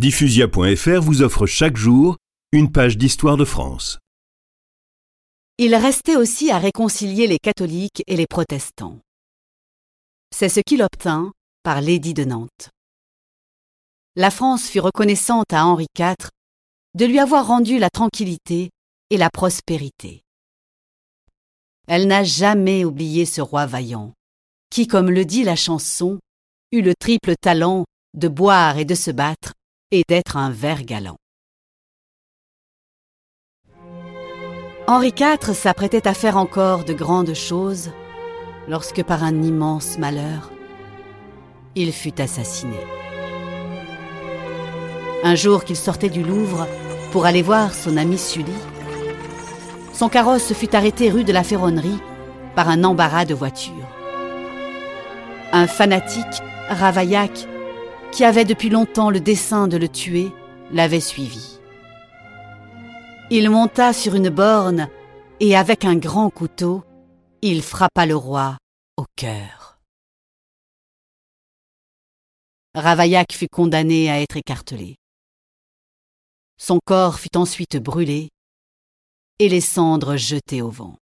Diffusia.fr vous offre chaque jour une page d'histoire de France. Il restait aussi à réconcilier les catholiques et les protestants. C'est ce qu'il obtint par l'édit de Nantes. La France fut reconnaissante à Henri IV de lui avoir rendu la tranquillité et la prospérité. Elle n'a jamais oublié ce roi vaillant, qui, comme le dit la chanson, eut le triple talent de boire et de se battre et d'être un ver galant. Henri IV s'apprêtait à faire encore de grandes choses lorsque par un immense malheur, il fut assassiné. Un jour qu'il sortait du Louvre pour aller voir son ami Sully, son carrosse fut arrêté rue de la Ferronnerie par un embarras de voitures. Un fanatique, Ravaillac, qui avait depuis longtemps le dessein de le tuer, l'avait suivi. Il monta sur une borne et avec un grand couteau, il frappa le roi au cœur. Ravaillac fut condamné à être écartelé. Son corps fut ensuite brûlé et les cendres jetées au vent.